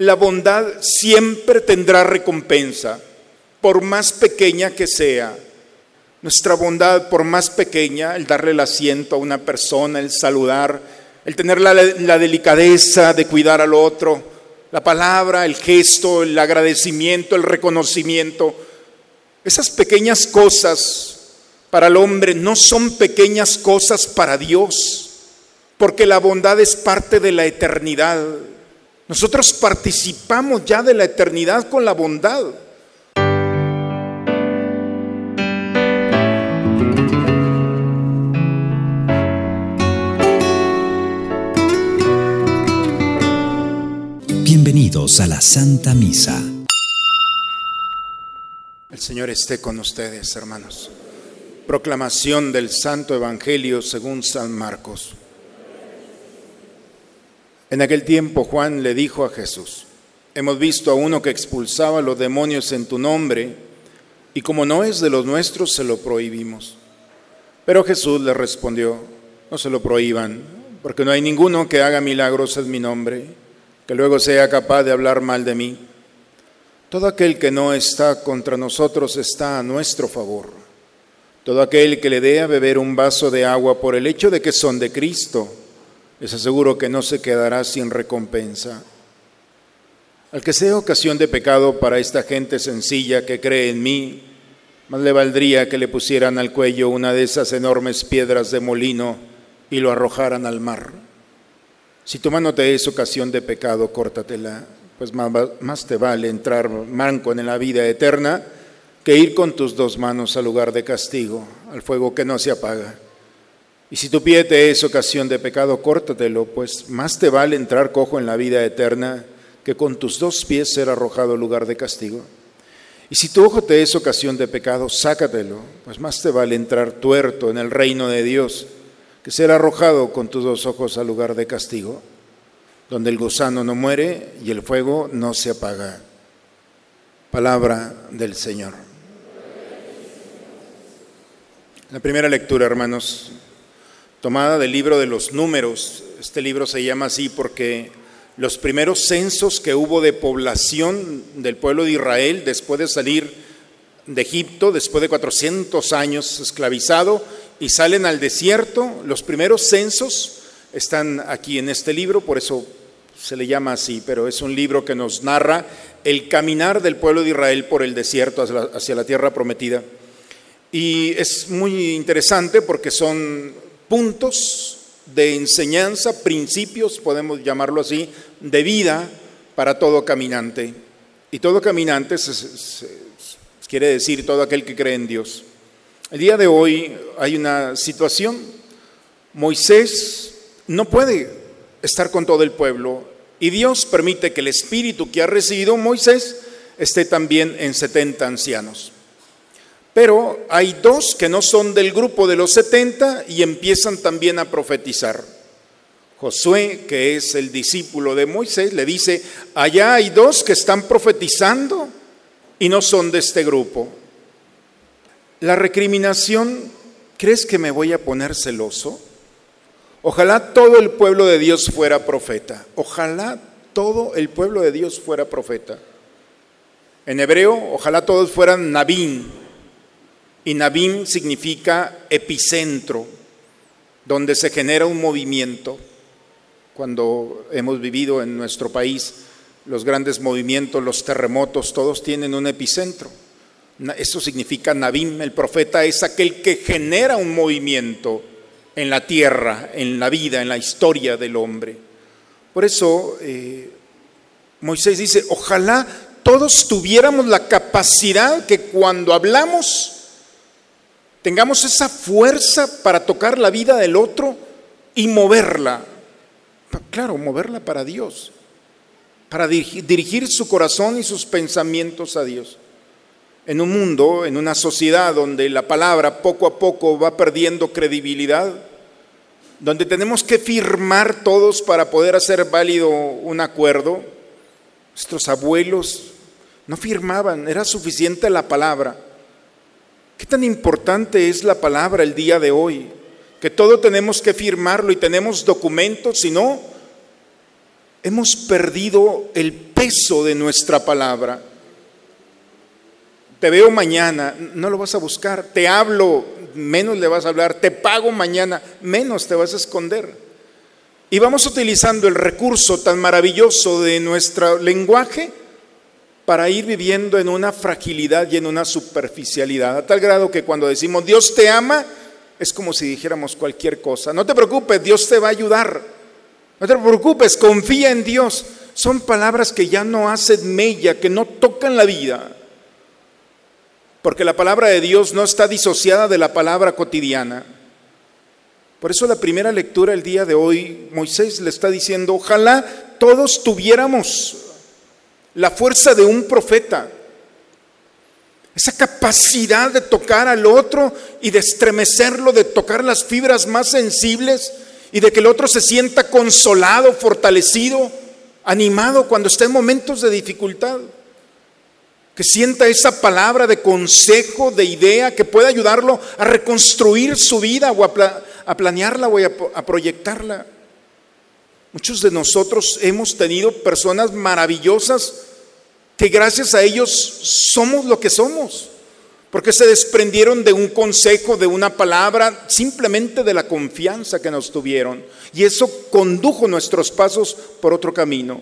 La bondad siempre tendrá recompensa, por más pequeña que sea. Nuestra bondad, por más pequeña, el darle el asiento a una persona, el saludar, el tener la, la delicadeza de cuidar al otro, la palabra, el gesto, el agradecimiento, el reconocimiento, esas pequeñas cosas para el hombre no son pequeñas cosas para Dios, porque la bondad es parte de la eternidad. Nosotros participamos ya de la eternidad con la bondad. Bienvenidos a la Santa Misa. El Señor esté con ustedes, hermanos. Proclamación del Santo Evangelio según San Marcos. En aquel tiempo Juan le dijo a Jesús, hemos visto a uno que expulsaba los demonios en tu nombre, y como no es de los nuestros, se lo prohibimos. Pero Jesús le respondió, no se lo prohíban, porque no hay ninguno que haga milagros en mi nombre, que luego sea capaz de hablar mal de mí. Todo aquel que no está contra nosotros está a nuestro favor. Todo aquel que le dé a beber un vaso de agua por el hecho de que son de Cristo, les aseguro que no se quedará sin recompensa. Al que sea ocasión de pecado para esta gente sencilla que cree en mí, más le valdría que le pusieran al cuello una de esas enormes piedras de molino y lo arrojaran al mar. Si tu mano te es ocasión de pecado, córtatela pues más, te vale entrar manco en la vida eterna que ir con tus dos manos al lugar de castigo, al fuego que no se apaga. Y si tu pie te es ocasión de pecado, córtatelo, pues más te vale entrar cojo en la vida eterna que con tus dos pies ser arrojado al lugar de castigo. Y si tu ojo te es ocasión de pecado, sácatelo, pues más te vale entrar tuerto en el reino de Dios que ser arrojado con tus dos ojos al lugar de castigo donde el gusano no muere y el fuego no se apaga. Palabra del Señor. La primera lectura, hermanos, tomada del libro de los números. Este libro se llama así porque los primeros censos que hubo de población del pueblo de Israel después de salir de Egipto, después de 400 años esclavizado, y salen al desierto, los primeros censos están aquí en este libro, por eso se le llama así, pero es un libro que nos narra el caminar del pueblo de Israel por el desierto hacia la, tierra prometida. Y es muy interesante porque son puntos de enseñanza, principios, podemos llamarlo así, de vida para todo caminante. Y todo caminante quiere decir todo aquel que cree en Dios. El día de hoy hay una situación. Moisés no puede estar con todo el pueblo. Y Dios permite que el espíritu que ha recibido Moisés esté también en 70 ancianos. Pero hay dos que no son del grupo de los 70 y empiezan también a profetizar. Josué, que es el discípulo de Moisés, le dice, allá hay dos que están profetizando y no son de este grupo. La recriminación, ¿crees que me voy a poner celoso? Ojalá todo el pueblo de Dios fuera profeta. Ojalá todo el pueblo de Dios fuera profeta. En hebreo, ojalá todos fueran Nabim. Y Nabim significa epicentro, donde se genera un movimiento. Cuando hemos vivido en nuestro país los grandes movimientos, los terremotos, todos tienen un epicentro. Eso significa Nabim. El profeta es aquel que genera un movimiento en la tierra, en la vida, en la historia del hombre. Por eso eh, Moisés dice, ojalá todos tuviéramos la capacidad que cuando hablamos tengamos esa fuerza para tocar la vida del otro y moverla. Claro, moverla para Dios, para dirigir su corazón y sus pensamientos a Dios. En un mundo, en una sociedad donde la palabra poco a poco va perdiendo credibilidad, donde tenemos que firmar todos para poder hacer válido un acuerdo. Nuestros abuelos no firmaban, era suficiente la palabra. ¿Qué tan importante es la palabra el día de hoy? Que todo tenemos que firmarlo y tenemos documentos, si no, hemos perdido el peso de nuestra palabra. Te veo mañana, no lo vas a buscar. Te hablo, menos le vas a hablar. Te pago mañana, menos te vas a esconder. Y vamos utilizando el recurso tan maravilloso de nuestro lenguaje para ir viviendo en una fragilidad y en una superficialidad, a tal grado que cuando decimos Dios te ama, es como si dijéramos cualquier cosa. No te preocupes, Dios te va a ayudar. No te preocupes, confía en Dios. Son palabras que ya no hacen mella, que no tocan la vida. Porque la palabra de Dios no está disociada de la palabra cotidiana. Por eso la primera lectura el día de hoy, Moisés le está diciendo, ojalá todos tuviéramos la fuerza de un profeta, esa capacidad de tocar al otro y de estremecerlo, de tocar las fibras más sensibles y de que el otro se sienta consolado, fortalecido, animado cuando está en momentos de dificultad. Que sienta esa palabra de consejo, de idea, que pueda ayudarlo a reconstruir su vida o a, a planearla o a, proyectarla. Muchos de nosotros hemos tenido personas maravillosas que gracias a ellos somos lo que somos, porque se desprendieron de un consejo, de una palabra, simplemente de la confianza que nos tuvieron. Y eso condujo nuestros pasos por otro camino.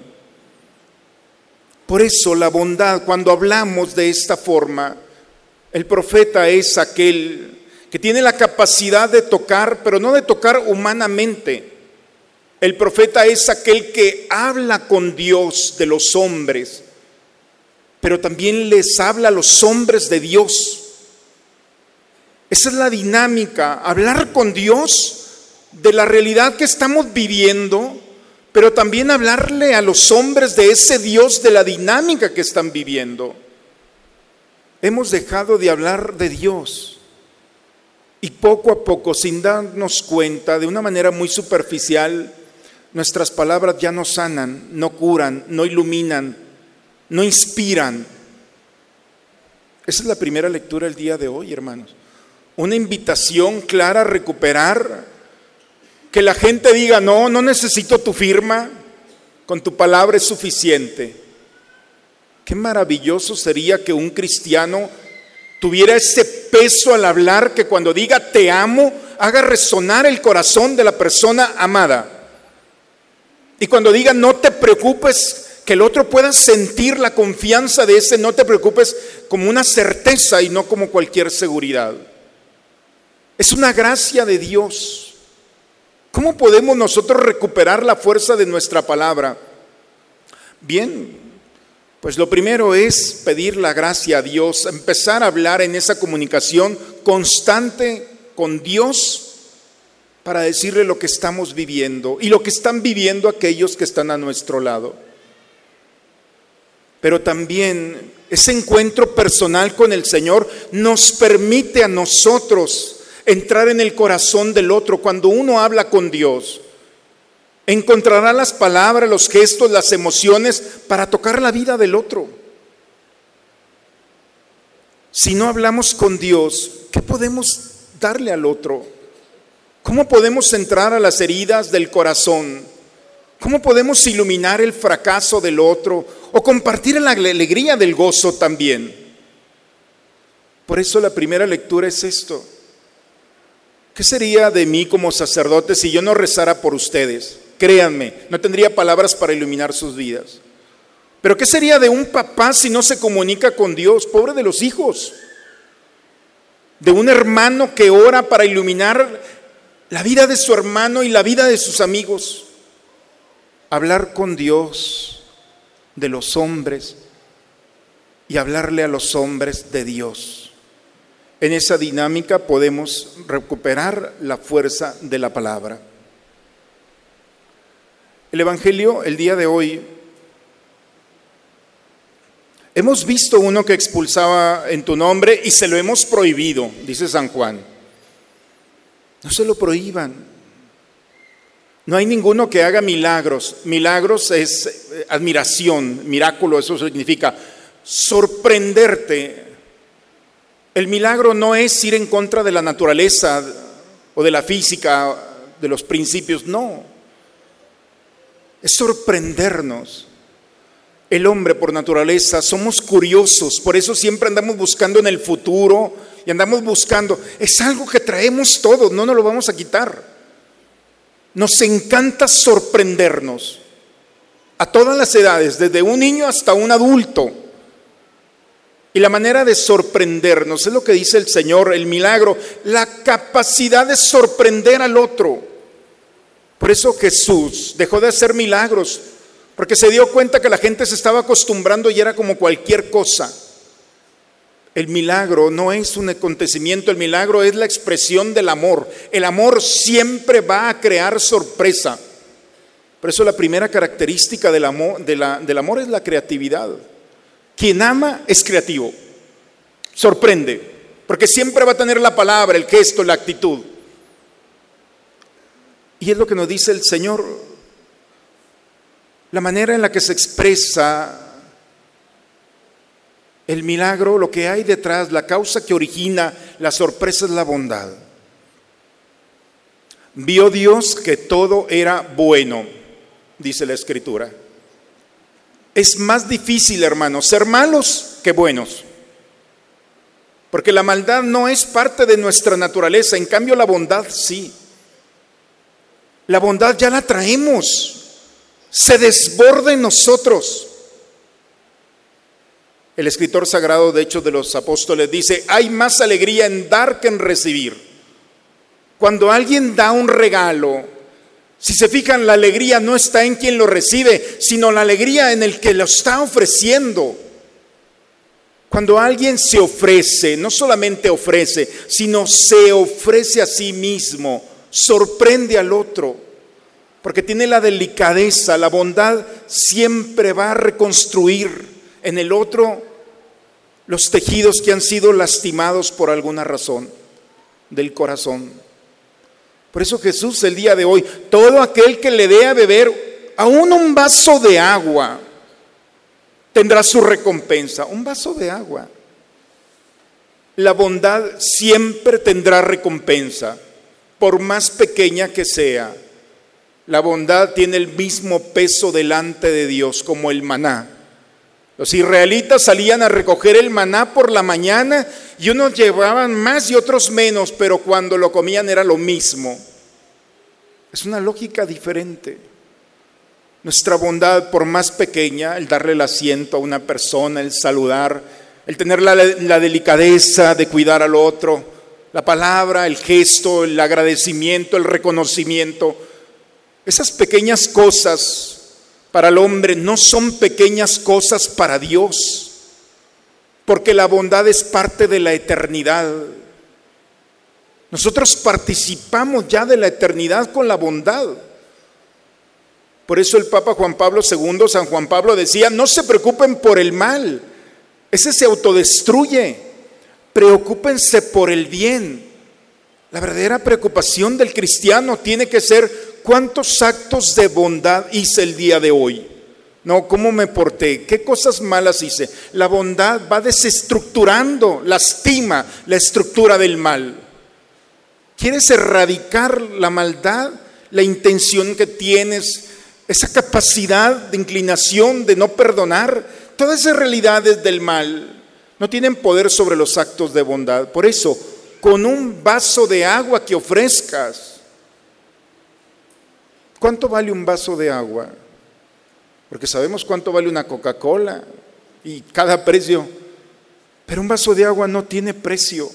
Por eso la bondad, cuando hablamos de esta forma, el profeta es aquel que tiene la capacidad de tocar, pero no de tocar humanamente. El profeta es aquel que habla con Dios de los hombres, pero también les habla a los hombres de Dios. Esa es la dinámica, hablar con Dios de la realidad que estamos viviendo, pero también hablarle a los hombres de ese Dios, de la dinámica que están viviendo. Hemos dejado de hablar de Dios y poco a poco, sin darnos cuenta, de una manera muy superficial, nuestras palabras ya no sanan, no curan, no iluminan, no inspiran. Esa es la primera lectura del día de hoy, hermanos. Una invitación clara a recuperar, que la gente diga, no, no necesito tu firma, con tu palabra es suficiente. Qué maravilloso sería que un cristiano tuviera ese peso al hablar que cuando diga te amo, haga resonar el corazón de la persona amada. Y cuando diga no te preocupes, que el otro pueda sentir la confianza de ese no te preocupes como una certeza y no como cualquier seguridad. Es una gracia de Dios. ¿Cómo podemos nosotros recuperar la fuerza de nuestra palabra? Bien, pues lo primero es pedir la gracia a Dios, empezar a hablar en esa comunicación constante con Dios para decirle lo que estamos viviendo y lo que están viviendo aquellos que están a nuestro lado. Pero también ese encuentro personal con el Señor nos permite a nosotros entrar en el corazón del otro cuando uno habla con Dios. Encontrará las palabras, los gestos, las emociones para tocar la vida del otro. Si no hablamos con Dios, ¿qué podemos darle al otro? ¿Cómo podemos entrar a las heridas del corazón? ¿Cómo podemos iluminar el fracaso del otro o compartir la alegría del gozo también? Por eso la primera lectura es esto. ¿Qué sería de mí como sacerdote si yo no rezara por ustedes? Créanme, no tendría palabras para iluminar sus vidas. Pero ¿qué sería de un papá si no se comunica con Dios? Pobre de los hijos. De un hermano que ora para iluminar la vida de su hermano y la vida de sus amigos. Hablar con Dios de los hombres y hablarle a los hombres de Dios. En esa dinámica podemos recuperar la fuerza de la palabra. El Evangelio el día de hoy, hemos visto uno que expulsaba en tu nombre y se lo hemos prohibido, dice San Juan. No se lo prohíban. No hay ninguno que haga milagros. Milagros es eh, admiración, miráculo, eso significa sorprenderte. El milagro no es ir en contra de la naturaleza o de la física, de los principios, no es sorprendernos. El hombre por naturaleza somos curiosos, por eso siempre andamos buscando en el futuro y andamos buscando. Es algo que traemos todos, no nos lo vamos a quitar. Nos encanta sorprendernos a todas las edades, desde un niño hasta un adulto. Y la manera de sorprendernos es lo que dice el Señor, el milagro, la capacidad de sorprender al otro. Por eso Jesús dejó de hacer milagros, porque se dio cuenta que la gente se estaba acostumbrando y era como cualquier cosa. El milagro no es un acontecimiento, el milagro es la expresión del amor. El amor siempre va a crear sorpresa. Por eso la primera característica del amor, es la creatividad. Quien ama es creativo, sorprende, porque siempre va a tener la palabra, el gesto, la actitud. Y es lo que nos dice el Señor, la manera en la que se expresa el milagro, lo que hay detrás, la causa que origina la sorpresa es la bondad. Vio Dios que todo era bueno, dice la Escritura. Es más difícil, hermanos, ser malos que buenos. Porque la maldad no es parte de nuestra naturaleza, en cambio la bondad sí. La bondad ya la traemos, se desborda en nosotros. El escritor sagrado, de hecho, de los apóstoles dice, hay más alegría en dar que en recibir. Cuando alguien da un regalo, si se fijan, la alegría no está en quien lo recibe, sino la alegría en el que lo está ofreciendo. Cuando alguien se ofrece, no solamente ofrece, sino se ofrece a sí mismo, sorprende al otro, porque tiene la delicadeza, la bondad siempre va a reconstruir en el otro los tejidos que han sido lastimados por alguna razón del corazón. Por eso Jesús el día de hoy, todo aquel que le dé a beber aún un vaso de agua, tendrá su recompensa. Un vaso de agua. La bondad siempre tendrá recompensa, por más pequeña que sea. La bondad tiene el mismo peso delante de Dios como el maná. Los israelitas salían a recoger el maná por la mañana y unos llevaban más y otros menos, pero cuando lo comían era lo mismo. Es una lógica diferente. Nuestra bondad, por más pequeña, el darle el asiento a una persona, el saludar, el tener la, la delicadeza de cuidar al otro, la palabra, el gesto, el agradecimiento, el reconocimiento, esas pequeñas cosas para el hombre no son pequeñas cosas para Dios, porque la bondad es parte de la eternidad. Nosotros participamos ya de la eternidad con la bondad. Por eso el Papa Juan Pablo II, San Juan Pablo decía, no se preocupen por el mal, ese se autodestruye, preocúpense por el bien. La verdadera preocupación del cristiano tiene que ser ¿Cuántos actos de bondad hice el día de hoy? No, ¿cómo me porté? ¿Qué cosas malas hice? La bondad va desestructurando, lastima la estructura del mal. ¿Quieres erradicar la maldad, la intención que tienes, esa capacidad de inclinación de no perdonar? Todas esas realidades del mal no tienen poder sobre los actos de bondad. Por eso, con un vaso de agua que ofrezcas, ¿Cuánto vale un vaso de agua? Porque sabemos cuánto vale una Coca-Cola y cada precio. Pero un vaso de agua no tiene precio.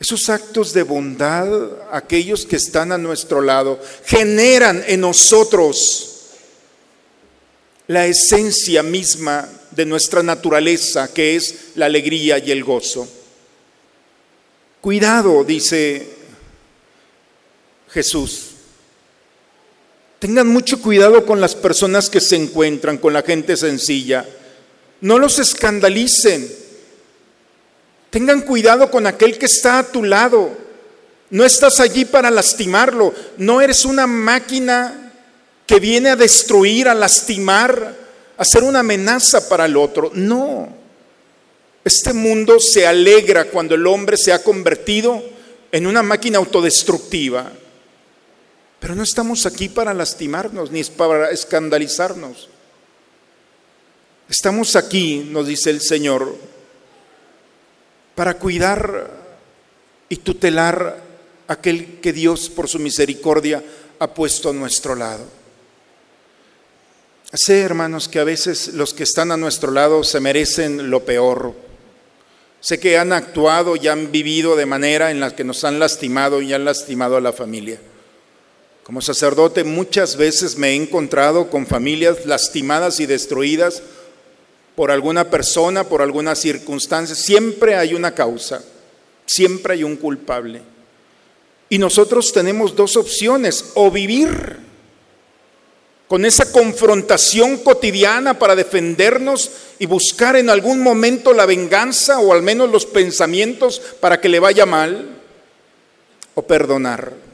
Esos actos de bondad, aquellos que están a nuestro lado, generan en nosotros la esencia misma de nuestra naturaleza, que es la alegría y el gozo. Cuidado, dice Jesús. Tengan mucho cuidado con las personas que se encuentran, con la gente sencilla. No los escandalicen. Tengan cuidado con aquel que está a tu lado. No estás allí para lastimarlo. No eres una máquina que viene a destruir, a lastimar, a ser una amenaza para el otro. No. Este mundo se alegra cuando el hombre se ha convertido en una máquina autodestructiva. Pero no estamos aquí para lastimarnos ni para escandalizarnos. Estamos aquí, nos dice el Señor, para cuidar y tutelar aquel que Dios por su misericordia ha puesto a nuestro lado. Sé, hermanos, que a veces los que están a nuestro lado se merecen lo peor. Sé que han actuado y han vivido de manera en la que nos han lastimado y han lastimado a la familia. Como sacerdote muchas veces me he encontrado con familias lastimadas y destruidas por alguna persona, por alguna circunstancia, siempre hay una causa, siempre hay un culpable. Y nosotros tenemos dos opciones, o vivir con esa confrontación cotidiana para defendernos y buscar en algún momento la venganza o al menos los pensamientos para que le vaya mal, o perdonar.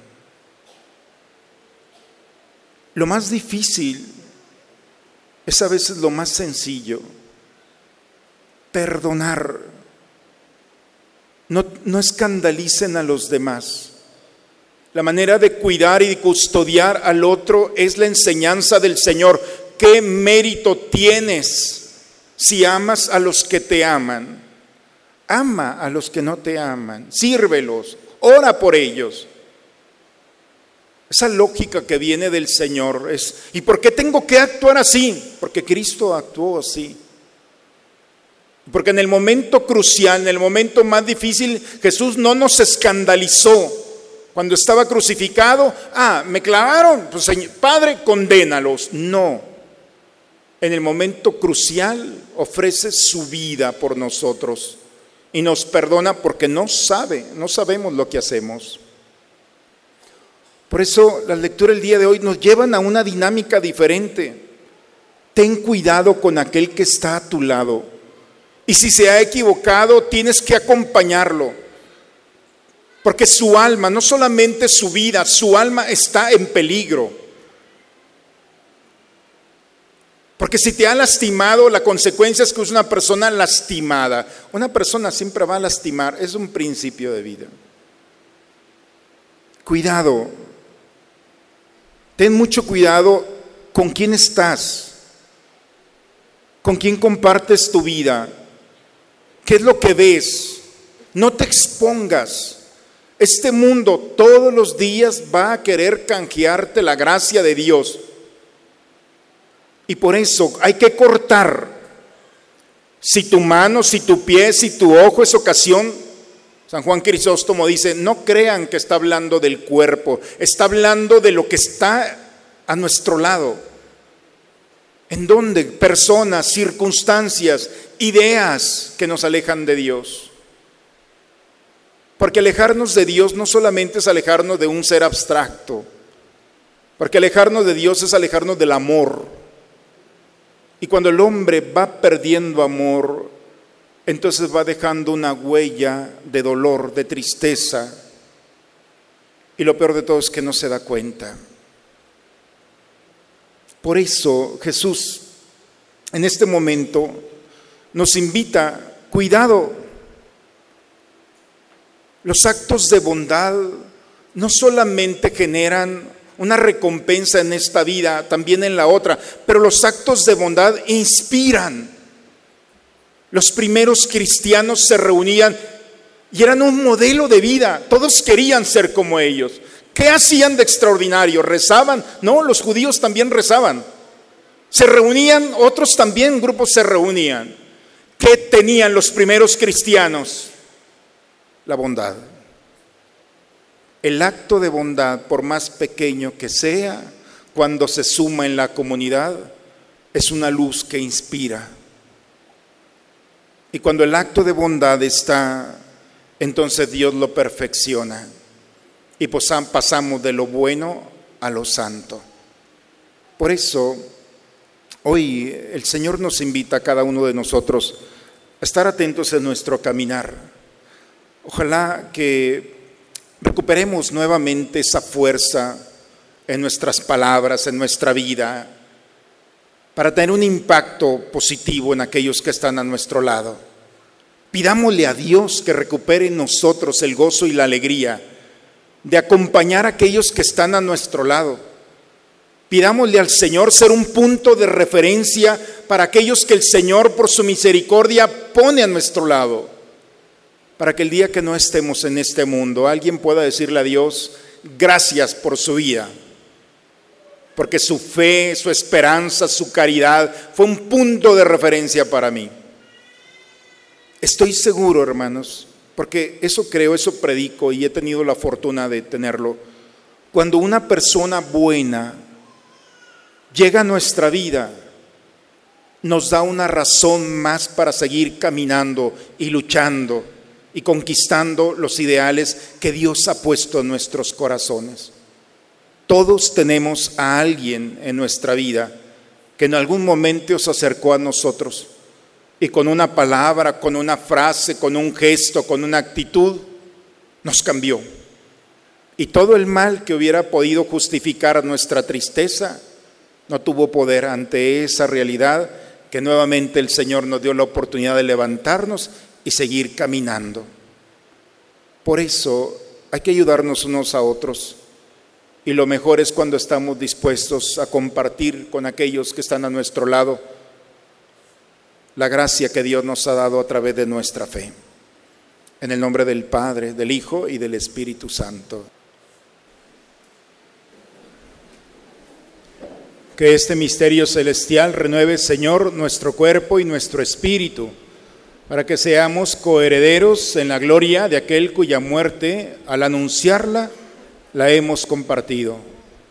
Lo más difícil es a veces lo más sencillo perdonar. No, no escandalicen a los demás. La manera de cuidar y custodiar al otro es la enseñanza del Señor. ¿Qué mérito tienes si amas a los que te aman? Ama a los que no te aman, sírvelos, ora por ellos. Esa lógica que viene del Señor es, ¿y por qué tengo que actuar así? Porque Cristo actuó así. Porque en el momento crucial, en el momento más difícil, Jesús no nos escandalizó. Cuando estaba crucificado, ah, me clavaron, pues Padre, condénalos. No. En el momento crucial ofrece su vida por nosotros y nos perdona porque no sabe, no sabemos lo que hacemos. Por eso la lectura del día de hoy nos llevan a una dinámica diferente. Ten cuidado con aquel que está a tu lado y si se ha equivocado, tienes que acompañarlo. Porque su alma, no solamente su vida, su alma está en peligro. Porque si te ha lastimado, la consecuencia es que es una persona lastimada. Una persona siempre va a lastimar, es un principio de vida. Cuidado, ten mucho cuidado con quién estás, con quién compartes tu vida, ¿Qué es lo que ves? No te expongas. Este mundo todos los días va a querer canjearte la gracia de Dios. Y por eso hay que cortar. Si tu mano, si tu pie, si tu ojo es ocasión, San Juan Crisóstomo dice, no crean que está hablando del cuerpo, está hablando de lo que está a nuestro lado. ¿En dónde? Personas, circunstancias, ideas que nos alejan de Dios. Porque alejarnos de Dios no solamente es alejarnos de un ser abstracto, porque alejarnos de Dios es alejarnos del amor. Y cuando el hombre va perdiendo amor, entonces va dejando una huella de dolor, de tristeza. Y lo peor de todo es que no se da cuenta. Por eso Jesús en este momento nos invita, cuidado, los actos de bondad no solamente generan una recompensa en esta vida, también en la otra, pero los actos de bondad inspiran. Los primeros cristianos se reunían y eran un modelo de vida, todos querían ser como ellos. ¿Qué hacían de extraordinario? ¿Rezaban? No, los judíos también rezaban. Se reunían, otros también grupos se reunían. ¿Qué tenían los primeros cristianos? La bondad. El acto de bondad, por más pequeño que sea, cuando se suma en la comunidad, es una luz que inspira. Y cuando el acto de bondad está, entonces Dios lo perfecciona. Y pasamos de lo bueno a lo santo. Por eso Hoy el Señor nos invita a cada uno de nosotros a estar atentos en nuestro caminar. Ojalá que recuperemos nuevamente esa fuerza en nuestras palabras, en nuestra vida, para tener un impacto positivo en aquellos que están a nuestro lado. Pidámosle a Dios que recupere en nosotros el gozo y la alegría de acompañar a aquellos que están a nuestro lado Pidámosle al Señor ser un punto de referencia para aquellos que el Señor por su misericordia pone a nuestro lado. Para que el día que no estemos en este mundo, alguien pueda decirle a Dios, gracias por su vida. Porque su fe, su esperanza, su caridad fue un punto de referencia para mí. Estoy seguro, hermanos, porque eso creo, eso predico y he tenido la fortuna de tenerlo. Cuando una persona buena llega a nuestra vida, nos da una razón más para seguir caminando y luchando y conquistando los ideales que Dios ha puesto en nuestros corazones. Todos tenemos a alguien en nuestra vida que en algún momento se acercó a nosotros y con una palabra, con una frase, con un gesto, con una actitud, nos cambió. Y todo el mal que hubiera podido justificar nuestra tristeza no tuvo poder ante esa realidad que nuevamente el Señor nos dio la oportunidad de levantarnos y seguir caminando. Por eso hay que ayudarnos unos a otros. Y lo mejor es cuando estamos dispuestos a compartir con aquellos que están a nuestro lado la gracia que Dios nos ha dado a través de nuestra fe. En el nombre del Padre, del Hijo y del Espíritu Santo. Que este misterio celestial renueve, Señor, nuestro cuerpo y nuestro espíritu, para que seamos coherederos en la gloria de aquel cuya muerte, al anunciarla, la hemos compartido.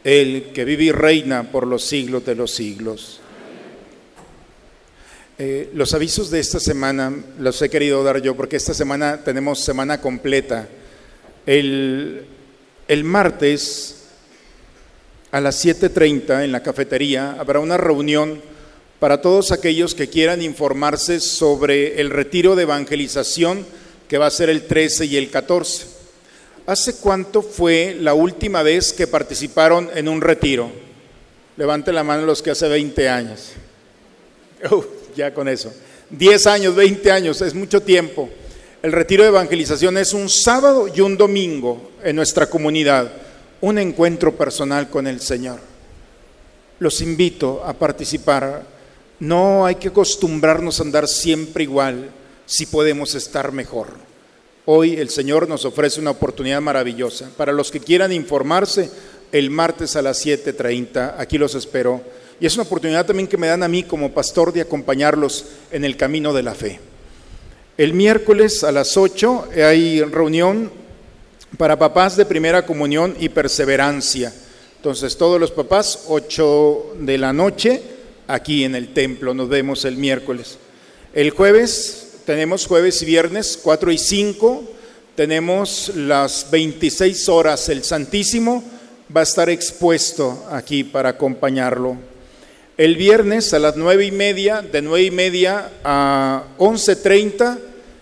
El que vive y reina por los siglos de los siglos. Eh, los avisos de esta semana los he querido dar yo porque esta semana tenemos semana completa. El, el martes a las 7.30 en la cafetería habrá una reunión para todos aquellos que quieran informarse sobre el retiro de evangelización que va a ser el 13 y el 14. ¿Hace cuánto fue la última vez que participaron en un retiro? Levante la mano los que hace 20 años. Ya con eso. 10 años, 20 años, es mucho tiempo. El retiro de evangelización es un sábado y un domingo en nuestra comunidad un encuentro personal con el Señor. Los invito a participar. No hay que acostumbrarnos a andar siempre igual si podemos estar mejor. Hoy el Señor nos ofrece una oportunidad maravillosa. Para los que quieran informarse, el martes a las 7.30, aquí los espero. Y es una oportunidad también que me dan a mí como pastor de acompañarlos en el camino de la fe. El miércoles a las 8 hay reunión para papás de primera comunión y perseverancia. Entonces, todos los papás, 8 de la noche, aquí en el templo, nos vemos el miércoles. El jueves, tenemos jueves y viernes, 4 y 5, tenemos las 26 horas, el Santísimo va a estar expuesto aquí para acompañarlo. El viernes a las nueve y media, de nueve y media a 11.30,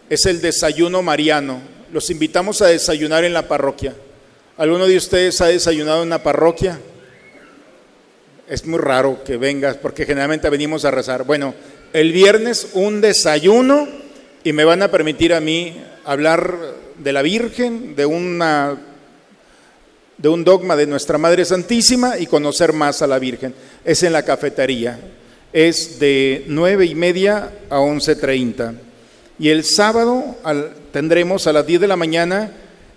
es el desayuno mariano los invitamos a desayunar en la parroquia. ¿Alguno de ustedes ha desayunado en la parroquia? Es muy raro que vengas porque generalmente venimos a rezar. Bueno, el viernes un desayuno y me van a permitir a mí hablar de la Virgen, de una de un dogma de nuestra Madre Santísima y conocer más a la Virgen. Es en la cafetería. Es de nueve y media a once treinta. Y el sábado tendremos a las 10 de la mañana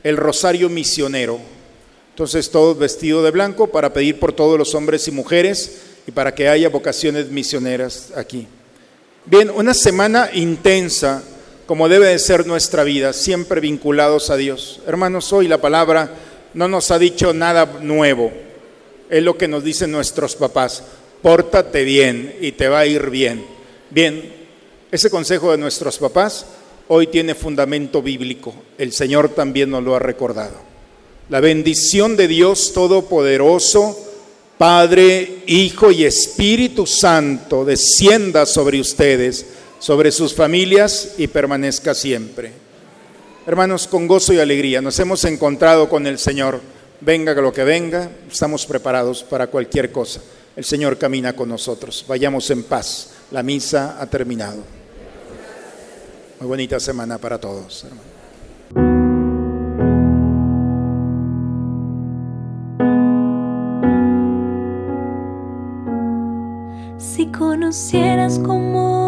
el rosario misionero. Entonces todos vestidos de blanco para pedir por todos los hombres y mujeres y para que haya vocaciones misioneras aquí. Bien, una semana intensa como debe de ser nuestra vida, siempre vinculados a Dios. Hermanos, hoy la palabra no nos ha dicho nada nuevo. Es lo que nos dicen nuestros papás. Pórtate bien y te va a ir bien. Bien, ese consejo de nuestros papás hoy tiene fundamento bíblico. El Señor también nos lo ha recordado. La bendición de Dios Todopoderoso, Padre, Hijo y Espíritu Santo, descienda sobre ustedes, sobre sus familias y permanezca siempre. Hermanos, con gozo y alegría nos hemos encontrado con el Señor. Venga lo que venga, estamos preparados para cualquier cosa. El Señor camina con nosotros. Vayamos en paz. La misa ha terminado. Muy bonita semana para todos, hermanos. Si conocieras como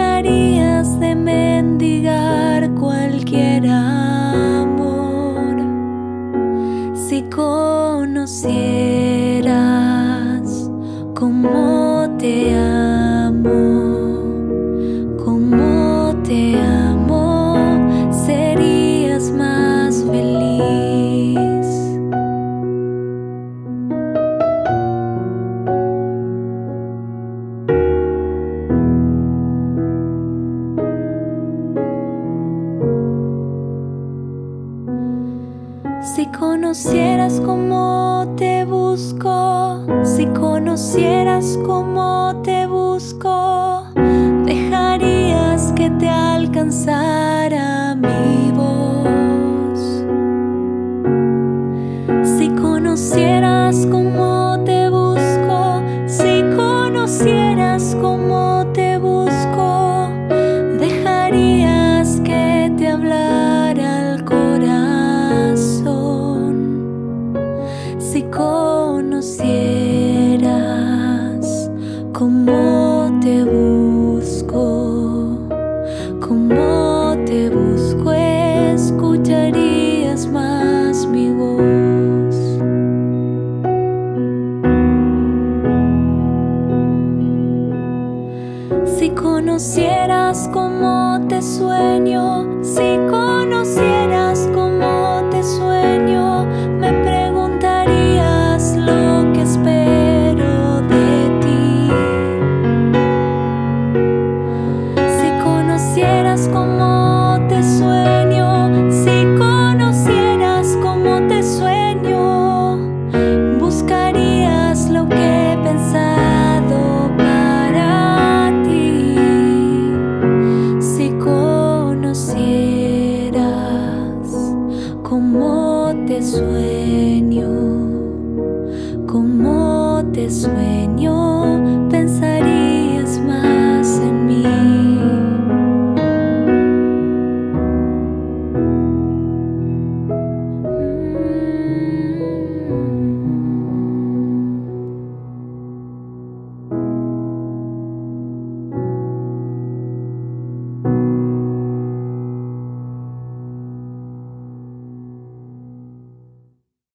写